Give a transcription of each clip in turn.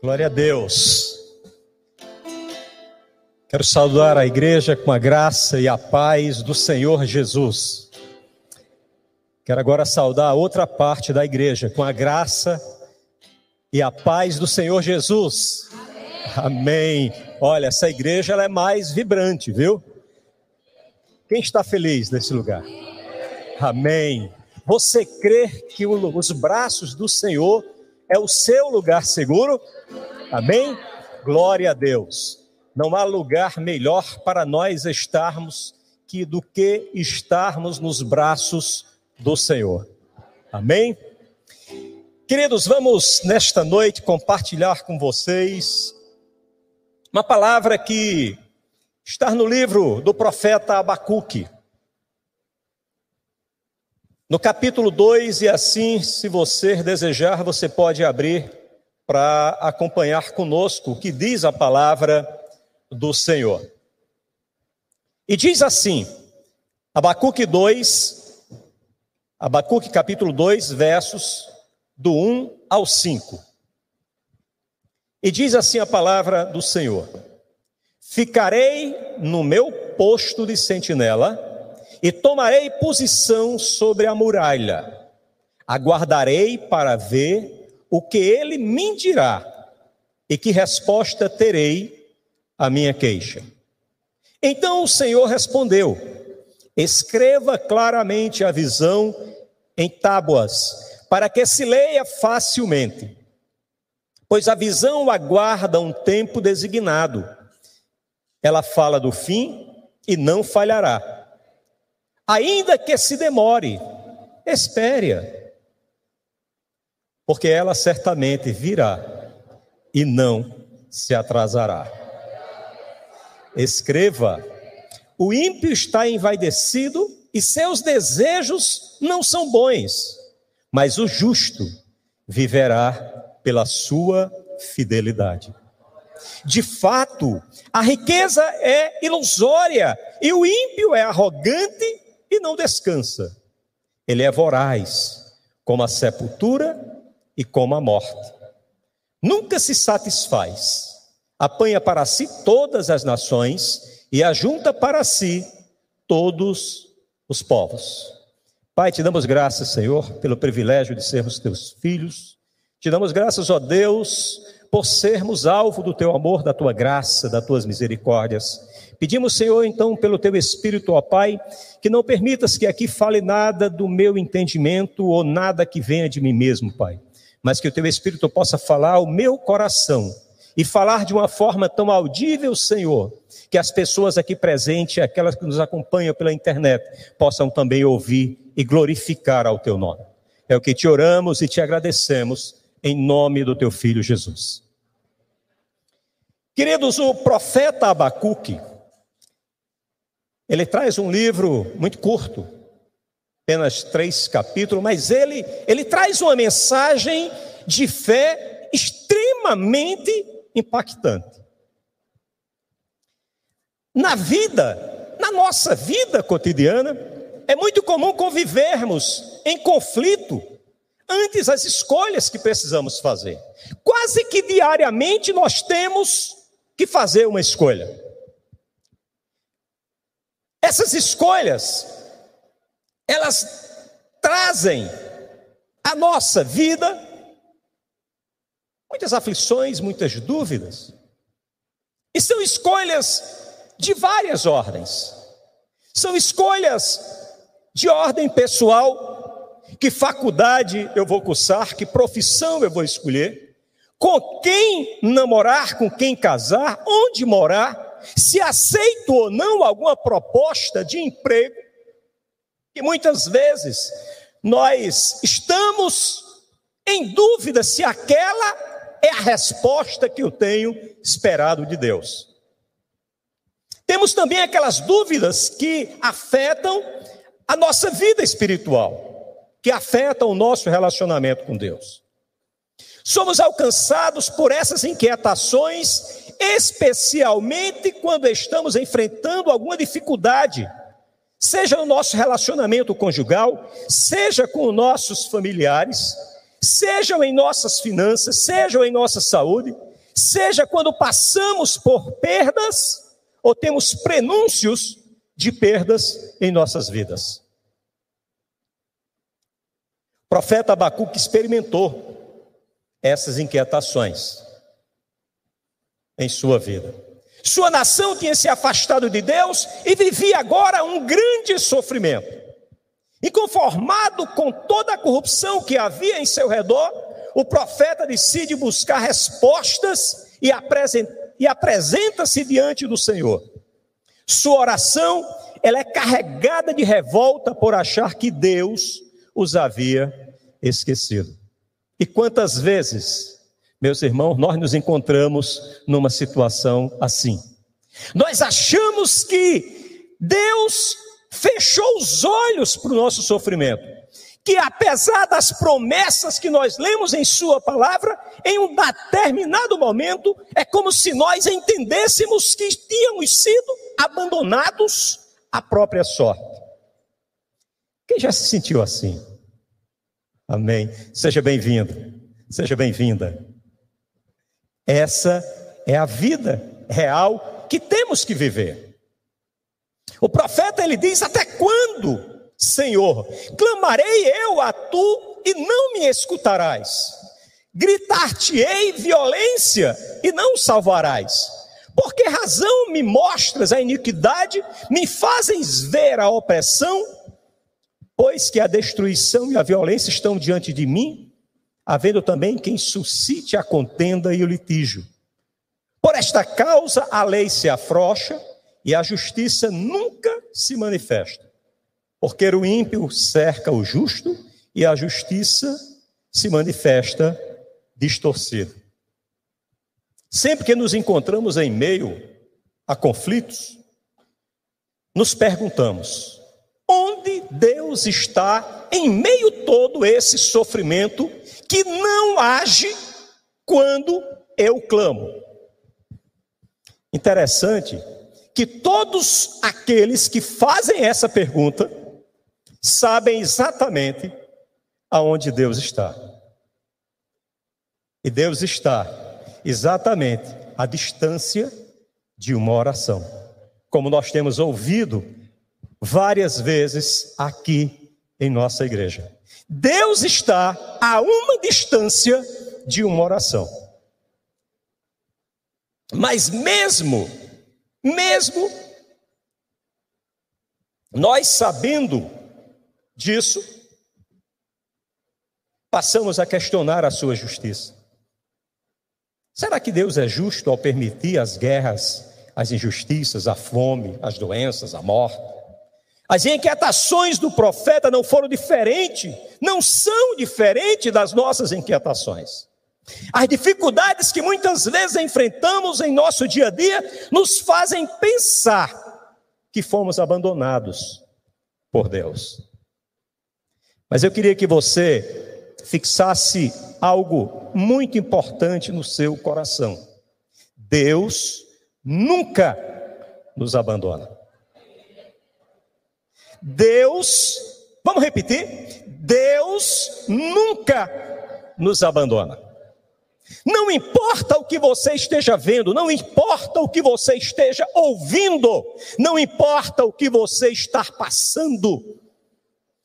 Glória a Deus. Quero saudar a igreja com a graça e a paz do Senhor Jesus. Quero agora saudar a outra parte da igreja com a graça e a paz do Senhor Jesus. Amém. Amém. Olha, essa igreja ela é mais vibrante, viu? Quem está feliz nesse lugar? Amém. Você crê que os braços do Senhor é o seu lugar seguro? Amém? Glória a Deus. Não há lugar melhor para nós estarmos que do que estarmos nos braços do Senhor. Amém? Queridos, vamos nesta noite compartilhar com vocês uma palavra que está no livro do profeta Abacuque. No capítulo 2, e assim, se você desejar, você pode abrir para acompanhar conosco o que diz a palavra do Senhor. E diz assim, Abacuque 2, Abacuque capítulo 2, versos do 1 ao 5. E diz assim a palavra do Senhor: Ficarei no meu posto de sentinela e tomarei posição sobre a muralha. Aguardarei para ver o que ele me dirá e que resposta terei à minha queixa. Então o Senhor respondeu: Escreva claramente a visão em tábuas, para que se leia facilmente. Pois a visão aguarda um tempo designado. Ela fala do fim e não falhará. Ainda que se demore, espere porque ela certamente virá e não se atrasará. Escreva: o ímpio está envaidecido e seus desejos não são bons, mas o justo viverá pela sua fidelidade. De fato, a riqueza é ilusória e o ímpio é arrogante e não descansa. Ele é voraz, como a sepultura e como a morte. Nunca se satisfaz, apanha para si todas as nações e ajunta para si todos os povos. Pai, te damos graças, Senhor, pelo privilégio de sermos teus filhos. Te damos graças, ó Deus, por sermos alvo do teu amor, da tua graça, das tuas misericórdias. Pedimos, Senhor, então, pelo teu Espírito, ó Pai, que não permitas que aqui fale nada do meu entendimento ou nada que venha de mim mesmo, Pai mas que o teu Espírito possa falar ao meu coração e falar de uma forma tão audível, Senhor, que as pessoas aqui presentes, aquelas que nos acompanham pela internet, possam também ouvir e glorificar ao teu nome. É o que te oramos e te agradecemos em nome do teu filho Jesus. Queridos, o profeta Abacuque, ele traz um livro muito curto, apenas três capítulos, mas ele, ele traz uma mensagem de fé extremamente impactante. Na vida, na nossa vida cotidiana, é muito comum convivermos em conflito antes as escolhas que precisamos fazer. Quase que diariamente nós temos que fazer uma escolha. Essas escolhas elas trazem à nossa vida muitas aflições, muitas dúvidas. E são escolhas de várias ordens. São escolhas de ordem pessoal, que faculdade eu vou cursar, que profissão eu vou escolher, com quem namorar, com quem casar, onde morar, se aceito ou não alguma proposta de emprego, que muitas vezes nós estamos em dúvida se aquela é a resposta que eu tenho esperado de Deus. Temos também aquelas dúvidas que afetam a nossa vida espiritual, que afetam o nosso relacionamento com Deus. Somos alcançados por essas inquietações, especialmente quando estamos enfrentando alguma dificuldade seja no nosso relacionamento conjugal, seja com nossos familiares, sejam em nossas finanças, sejam em nossa saúde, seja quando passamos por perdas ou temos prenúncios de perdas em nossas vidas. O profeta Abacuque experimentou essas inquietações em sua vida. Sua nação tinha se afastado de Deus e vivia agora um grande sofrimento. E conformado com toda a corrupção que havia em seu redor, o profeta decide buscar respostas e, apresenta-se diante do Senhor. Sua oração ela é carregada de revolta por achar que Deus os havia esquecido. E quantas vezes, meus irmãos, nós nos encontramos numa situação assim? Nós achamos que Deus fechou os olhos para o nosso sofrimento. Que apesar das promessas que nós lemos em Sua palavra, em um determinado momento, é como se nós entendêssemos que tínhamos sido abandonados à própria sorte. Quem já se sentiu assim? Amém. Seja bem-vindo, seja bem-vinda. Essa é a vida real que temos que viver. O profeta ele diz: Até quando, Senhor, clamarei eu a tu e não me escutarás? Gritar-te-ei violência e não salvarás. Por que razão me mostras a iniquidade, me fazes ver a opressão? Pois que a destruição e a violência estão diante de mim, havendo também quem suscite a contenda e o litígio. Por esta causa a lei se afrouxa e a justiça nunca se manifesta. Porque o ímpio cerca o justo e a justiça se manifesta distorcida. Sempre que nos encontramos em meio a conflitos, nos perguntamos: Onde Deus está em meio todo esse sofrimento que não age quando eu clamo? Interessante que todos aqueles que fazem essa pergunta sabem exatamente aonde Deus está. E Deus está exatamente à distância de uma oração. Como nós temos ouvido várias vezes aqui em nossa igreja. Deus está a uma distância de uma oração. Mas mesmo, mesmo nós sabendo disso, passamos a questionar a sua justiça. Será que Deus é justo ao permitir as guerras, as injustiças, a fome, as doenças, a morte? As inquietações do profeta não foram diferentes, não são diferentes das nossas inquietações. As dificuldades que muitas vezes enfrentamos em nosso dia a dia nos fazem pensar que fomos abandonados por Deus. Mas eu queria que você fixasse algo muito importante no seu coração. Deus nunca nos abandona. Deus, vamos repetir? Deus nunca nos abandona. Não importa o que você esteja vendo, não importa o que você esteja ouvindo, não importa o que você está passando,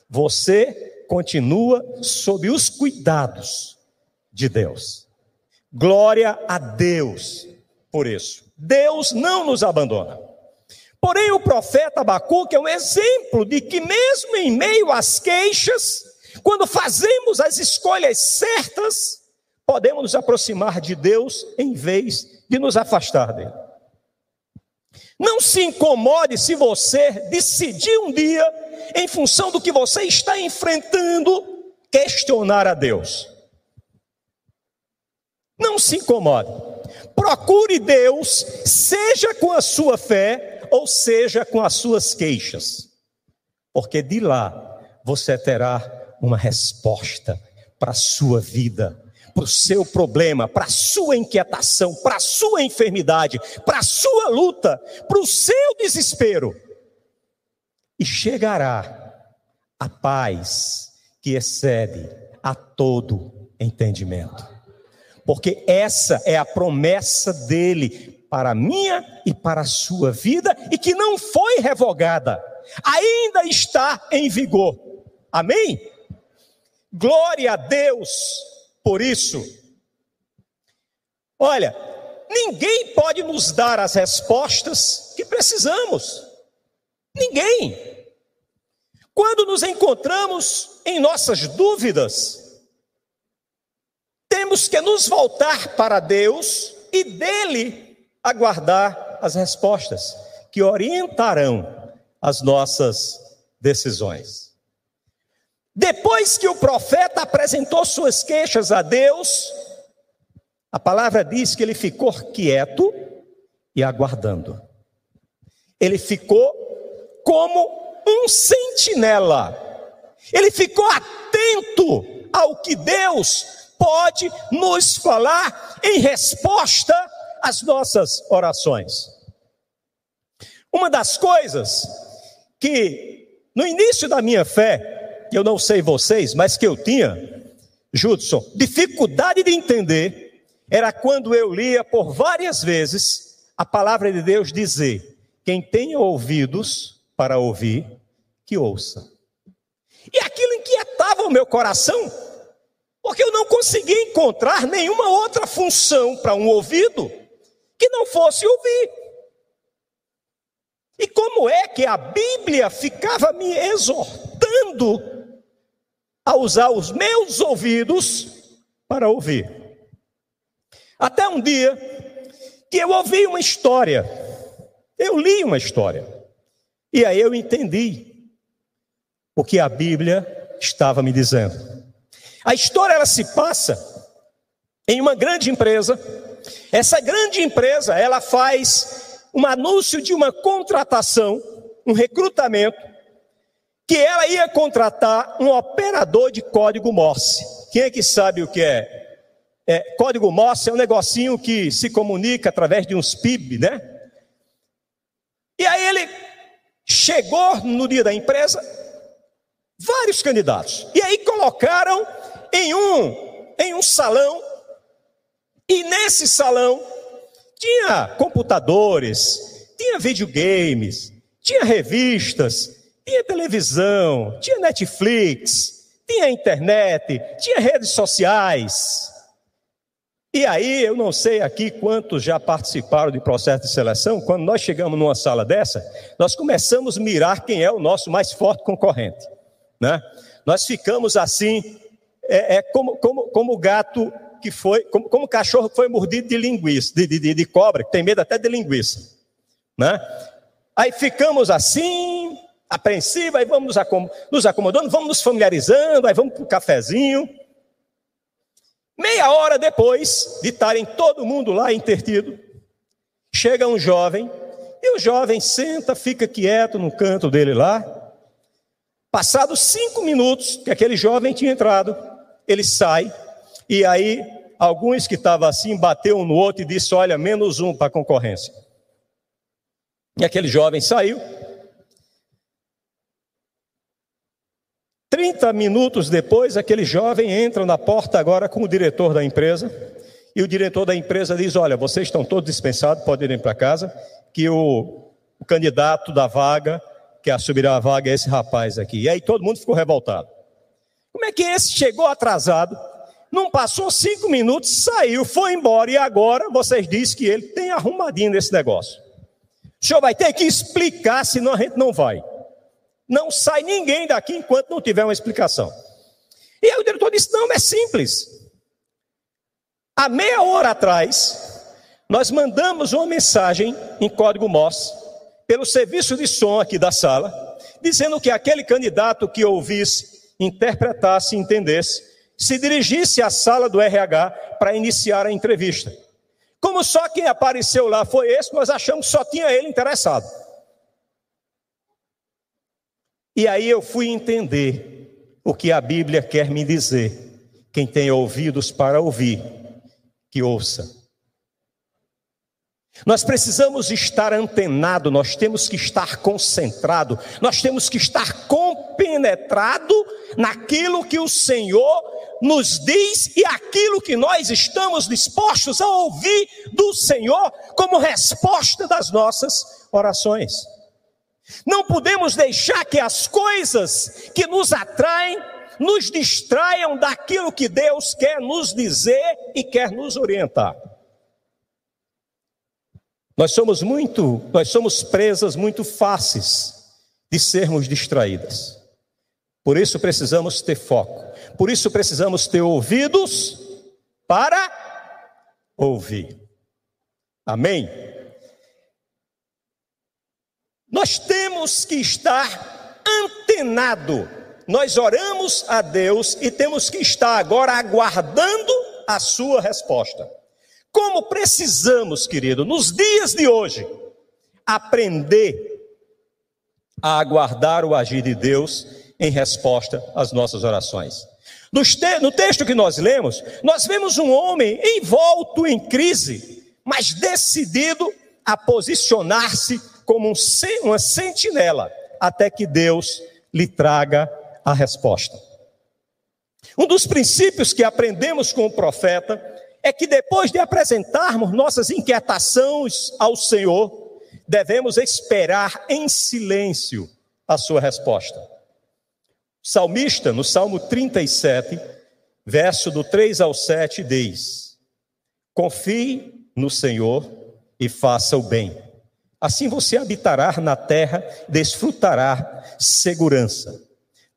você continua sob os cuidados de Deus. Glória a Deus por isso. Deus não nos abandona. Porém, o profeta Abacuque é um exemplo de que, mesmo em meio às queixas, quando fazemos as escolhas certas, podemos nos aproximar de Deus em vez de nos afastar dele. Não se incomode se você decidir um dia, em função do que você está enfrentando, questionar a Deus. Não se incomode. Procure Deus, seja com a sua fé, ou seja com as suas queixas, porque de lá você terá uma resposta para a sua vida, para o seu problema, para a sua inquietação, para a sua enfermidade, para a sua luta, para o seu desespero. E chegará a paz que excede a todo entendimento. porque essa é a promessa dele para a minha e para a sua vida e que não foi revogada, ainda está em vigor. Amém? Glória a Deus por isso. Olha, ninguém pode nos dar as respostas que precisamos. Ninguém. Quando nos encontramos em nossas dúvidas, temos que nos voltar para Deus e dele aguardar as respostas que orientarão as nossas decisões. Depois que o profeta apresentou suas queixas a Deus, a palavra diz que ele ficou quieto e aguardando. Ele ficou como um sentinela. Ele ficou atento ao que Deus pode nos falar em resposta às nossas orações. Uma das coisas que no início da minha fé, eu não sei vocês, mas que eu tinha, Judson, dificuldade de entender, era quando eu lia por várias vezes a palavra de Deus dizer: quem tem ouvidos para ouvir, que ouça. E aquilo inquietava o meu coração, porque eu não conseguia encontrar nenhuma outra função para um ouvido que não fosse ouvir. E como é que a Bíblia ficava me exortando a usar os meus ouvidos para ouvir? Até um dia que eu ouvi uma história, eu li uma história, e aí eu entendi o que a Bíblia estava me dizendo. A história ela se passa em uma grande empresa. Essa grande empresa, ela faz um anúncio de uma contratação, um recrutamento, que ela ia contratar um operador de código Morse. Quem é que sabe o que é? é código Morse é um negocinho que se comunica através de uns PIB, né? E aí ele chegou no dia da empresa, Vários candidatos. E aí colocaram em um, em um salão, e nesse salão tinha computadores, tinha videogames, tinha revistas, tinha televisão, tinha Netflix, tinha internet, tinha redes sociais. E aí, eu não sei aqui quantos já participaram de processo de seleção, quando nós chegamos numa sala dessa, nós começamos a mirar quem é o nosso mais forte concorrente. Né? Nós ficamos assim, é, é como, como, como o gato que foi, como, como cachorro que foi mordido de linguiça, de, de, de cobra, que tem medo até de linguiça. Né? Aí ficamos assim, apreensivos, aí vamos nos acomodando, vamos nos familiarizando, aí vamos para o cafezinho. Meia hora depois de estarem todo mundo lá intertido, chega um jovem, e o jovem senta, fica quieto no canto dele lá, Passados cinco minutos que aquele jovem tinha entrado, ele sai, e aí alguns que estavam assim bateu um no outro e disse: Olha, menos um para a concorrência. E aquele jovem saiu. Trinta minutos depois, aquele jovem entra na porta agora com o diretor da empresa. E o diretor da empresa diz: Olha, vocês estão todos dispensados, podem ir para casa, que o, o candidato da vaga que assumirá a vaga é esse rapaz aqui. E aí todo mundo ficou revoltado. Como é que esse chegou atrasado? Não passou cinco minutos, saiu, foi embora e agora vocês dizem que ele tem arrumadinho nesse negócio. O senhor vai ter que explicar, senão a gente não vai. Não sai ninguém daqui enquanto não tiver uma explicação. E aí o diretor disse: não, é simples. Há meia hora atrás, nós mandamos uma mensagem em código Morse pelo serviço de som aqui da sala, dizendo que aquele candidato que ouvisse, interpretasse entendesse, se dirigisse à sala do RH para iniciar a entrevista. Como só quem apareceu lá foi esse, nós achamos que só tinha ele interessado. E aí eu fui entender o que a Bíblia quer me dizer. Quem tem ouvidos para ouvir, que ouça. Nós precisamos estar antenado, nós temos que estar concentrado, nós temos que estar comprometido compenetrado naquilo que o Senhor nos diz e aquilo que nós estamos dispostos a ouvir do Senhor como resposta das nossas orações. Não podemos deixar que as coisas que nos atraem nos distraiam daquilo que Deus quer nos dizer e quer nos orientar. Nós somos muito, nós somos presas muito fáceis de sermos distraídas. Por isso precisamos ter foco. Por isso precisamos ter ouvidos para ouvir. Amém? Nós temos que estar antenado. Nós oramos a Deus e temos que estar agora aguardando a sua resposta. Como precisamos, querido, nos dias de hoje, aprender a aguardar o agir de Deus em resposta às nossas orações. No texto que nós lemos, nós vemos um homem envolto em crise, mas decidido a posicionar-se como um, uma sentinela, até que Deus lhe traga a resposta. Um dos princípios que aprendemos com o profeta é que depois de apresentarmos nossas inquietações ao Senhor, devemos esperar em silêncio a sua resposta. Salmista, no Salmo 37, verso do 3 ao 7, diz: Confie no Senhor e faça o bem. Assim você habitará na terra, desfrutará segurança.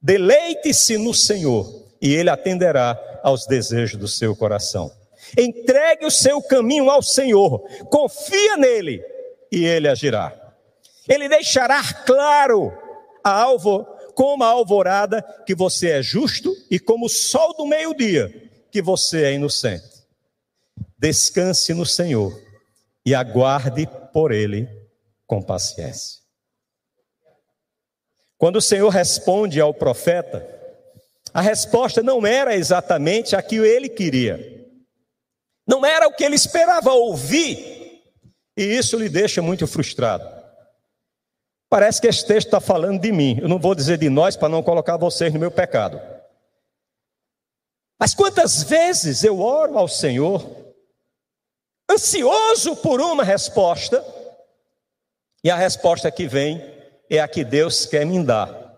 Deleite-se no Senhor e ele atenderá aos desejos do seu coração. Entregue o seu caminho ao Senhor, confia nele e ele agirá. Ele deixará claro a alvo, como a alvorada que você é justo e como o sol do meio-dia que você é inocente. Descanse no Senhor e aguarde por ele com paciência. Quando o Senhor responde ao profeta, a resposta não era exatamente a que ele queria. Não era o que ele esperava ouvir, e isso lhe deixa muito frustrado. Parece que esse texto está falando de mim. Eu não vou dizer de nós para não colocar vocês no meu pecado. Mas quantas vezes eu oro ao Senhor, ansioso por uma resposta, e a resposta que vem é a que Deus quer me dar,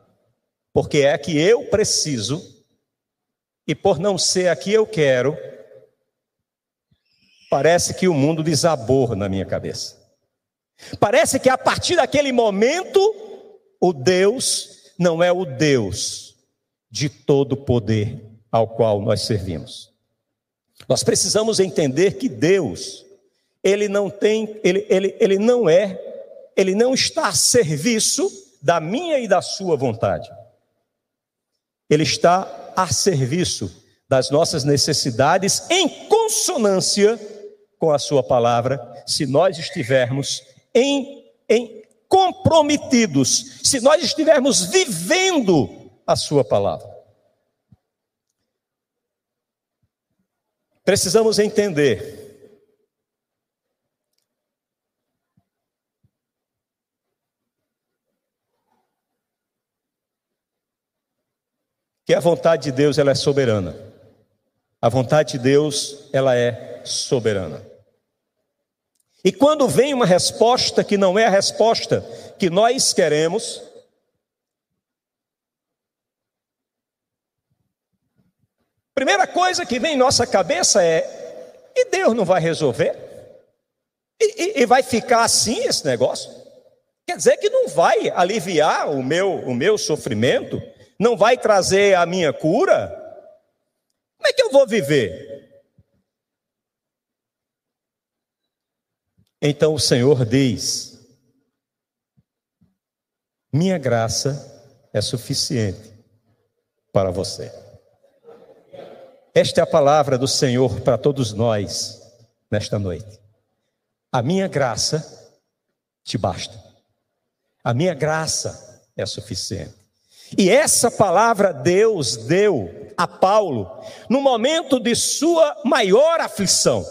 porque é a que eu preciso, e por não ser a que eu quero, Parece que o mundo desabou na minha cabeça. Parece que a partir daquele momento, o Deus não é o Deus de todo poder ao qual nós servimos. Nós precisamos entender que Deus, ele não tem, ele, ele, ele não é, ele não está a serviço da minha e da sua vontade. Ele está a serviço das nossas necessidades em consonância com a Sua palavra, se nós estivermos em, em comprometidos, se nós estivermos vivendo a Sua palavra. Precisamos entender que a vontade de Deus ela é soberana. A vontade de Deus ela é soberana. E quando vem uma resposta que não é a resposta que nós queremos, primeira coisa que vem em nossa cabeça é: e Deus não vai resolver? E, e, e vai ficar assim esse negócio? Quer dizer que não vai aliviar o meu, o meu sofrimento? Não vai trazer a minha cura? Como é que eu vou viver? Então o Senhor diz: Minha graça é suficiente para você. Esta é a palavra do Senhor para todos nós nesta noite. A minha graça te basta. A minha graça é suficiente. E essa palavra Deus deu a Paulo no momento de sua maior aflição.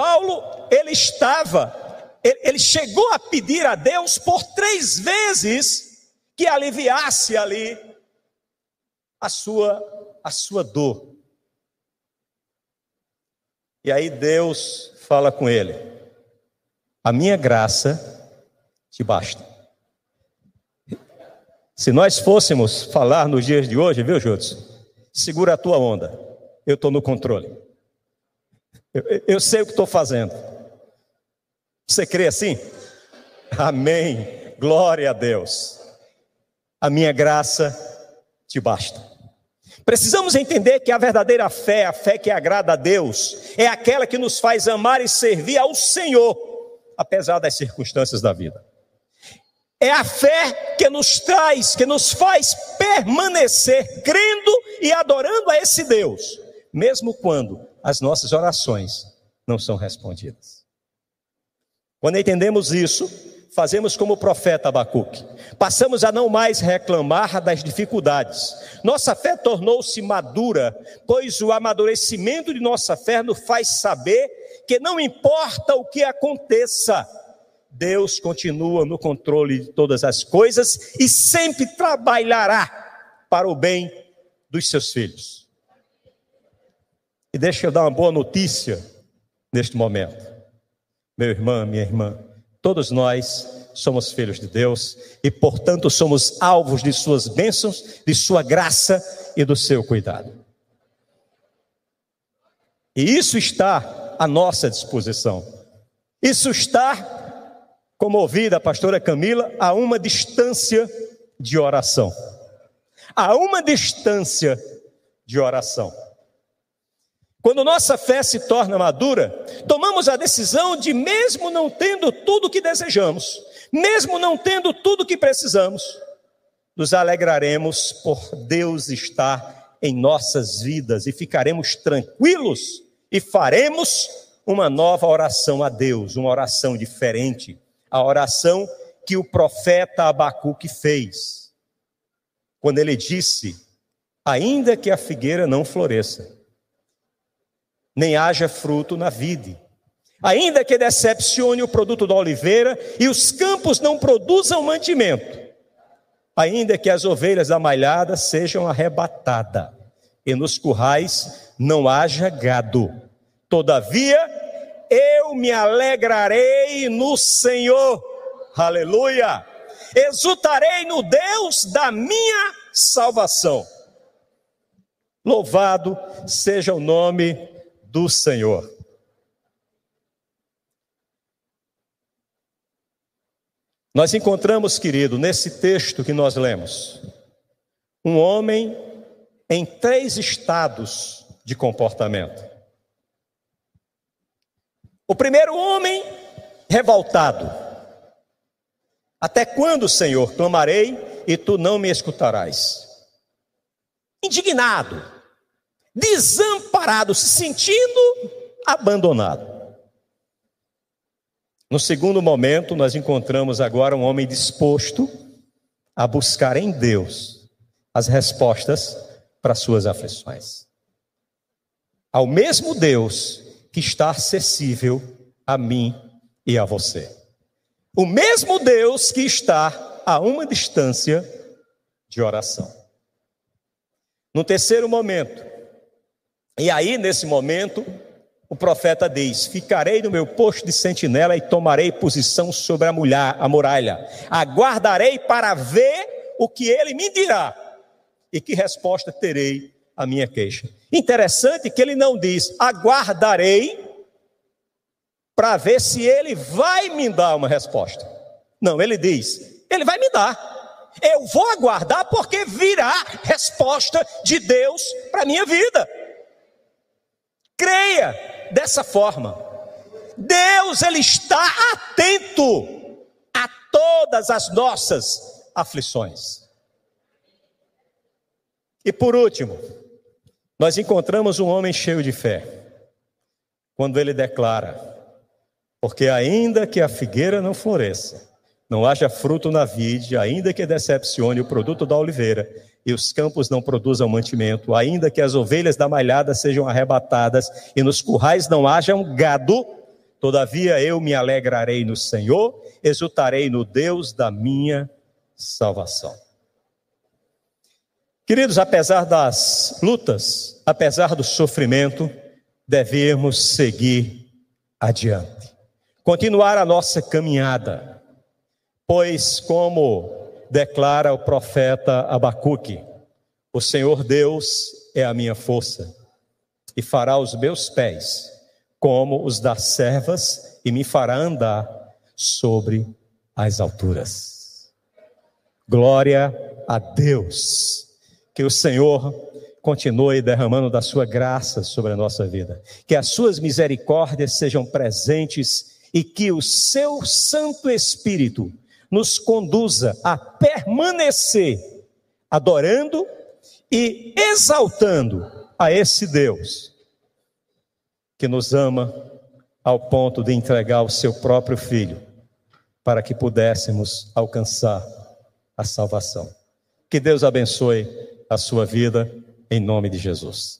Paulo, ele estava, ele chegou a pedir a Deus por três vezes que aliviasse ali a sua a sua dor. E aí Deus fala com ele: A minha graça te basta. Se nós fôssemos falar nos dias de hoje, viu, Júlio? Segura a tua onda, eu estou no controle. Eu, eu sei o que estou fazendo. Você crê assim? Amém. Glória a Deus. A minha graça te basta. Precisamos entender que a verdadeira fé, a fé que agrada a Deus, é aquela que nos faz amar e servir ao Senhor, apesar das circunstâncias da vida. É a fé que nos traz, que nos faz permanecer crendo e adorando a esse Deus, mesmo quando as nossas orações não são respondidas. Quando entendemos isso, fazemos como o profeta Abacuque. Passamos a não mais reclamar das dificuldades. Nossa fé tornou-se madura, pois o amadurecimento de nossa fé nos faz saber que não importa o que aconteça, Deus continua no controle de todas as coisas e sempre trabalhará para o bem dos seus filhos. E deixa eu dar uma boa notícia neste momento meu irmão, minha irmã, todos nós somos filhos de Deus e, portanto, somos alvos de suas bênçãos, de sua graça e do seu cuidado. E isso está à nossa disposição. Isso está, como ouvi da pastora Camila, a uma distância de oração. A uma distância de oração. Quando nossa fé se torna madura, tomamos a decisão de, mesmo não tendo tudo o que desejamos, mesmo não tendo tudo o que precisamos, nos alegraremos por Deus estar em nossas vidas e ficaremos tranquilos e faremos uma nova oração a Deus, uma oração diferente, a oração que o profeta Abacuque fez, quando ele disse: Ainda que a figueira não floresça, nem haja fruto na vide. Ainda que decepcione o produto da oliveira e os campos não produzam mantimento, ainda que as ovelhas da malhada sejam arrebatadas e nos currais não haja gado. Todavia, eu me alegrarei no Senhor. Aleluia! Exultarei no Deus da minha salvação. Louvado seja o nome do Senhor. Nós encontramos, querido, nesse texto que nós lemos, um homem em três estados de comportamento. O primeiro homem, revoltado. Até quando, Senhor, clamarei e tu não me escutarás? Indignado, desamparado, se sentindo abandonado. No segundo momento, nós encontramos agora um homem disposto a buscar em Deus as respostas para suas aflições. Ao mesmo Deus que está acessível a mim e a você. O mesmo Deus que está a uma distância de oração. No terceiro momento, e aí, nesse momento, o profeta diz: Ficarei no meu posto de sentinela e tomarei posição sobre a, mulher, a muralha. Aguardarei para ver o que ele me dirá e que resposta terei à minha queixa. Interessante que ele não diz: Aguardarei para ver se ele vai me dar uma resposta. Não, ele diz: Ele vai me dar. Eu vou aguardar porque virá resposta de Deus para minha vida. Creia dessa forma. Deus ele está atento a todas as nossas aflições. E por último, nós encontramos um homem cheio de fé, quando ele declara: Porque ainda que a figueira não floresça, não haja fruto na vide, ainda que decepcione o produto da oliveira, e os campos não produzam mantimento, ainda que as ovelhas da malhada sejam arrebatadas e nos currais não haja um gado, todavia eu me alegrarei no Senhor, exultarei no Deus da minha salvação. Queridos, apesar das lutas, apesar do sofrimento, devemos seguir adiante, continuar a nossa caminhada, pois, como declara o profeta Abacuque, o Senhor Deus é a minha força e fará os meus pés como os das servas e me fará andar sobre as alturas. Glória a Deus. Que o Senhor continue derramando da sua graça sobre a nossa vida. Que as suas misericórdias sejam presentes e que o seu Santo Espírito nos conduza a permanecer adorando e exaltando a esse Deus que nos ama ao ponto de entregar o seu próprio filho para que pudéssemos alcançar a salvação. Que Deus abençoe a sua vida em nome de Jesus.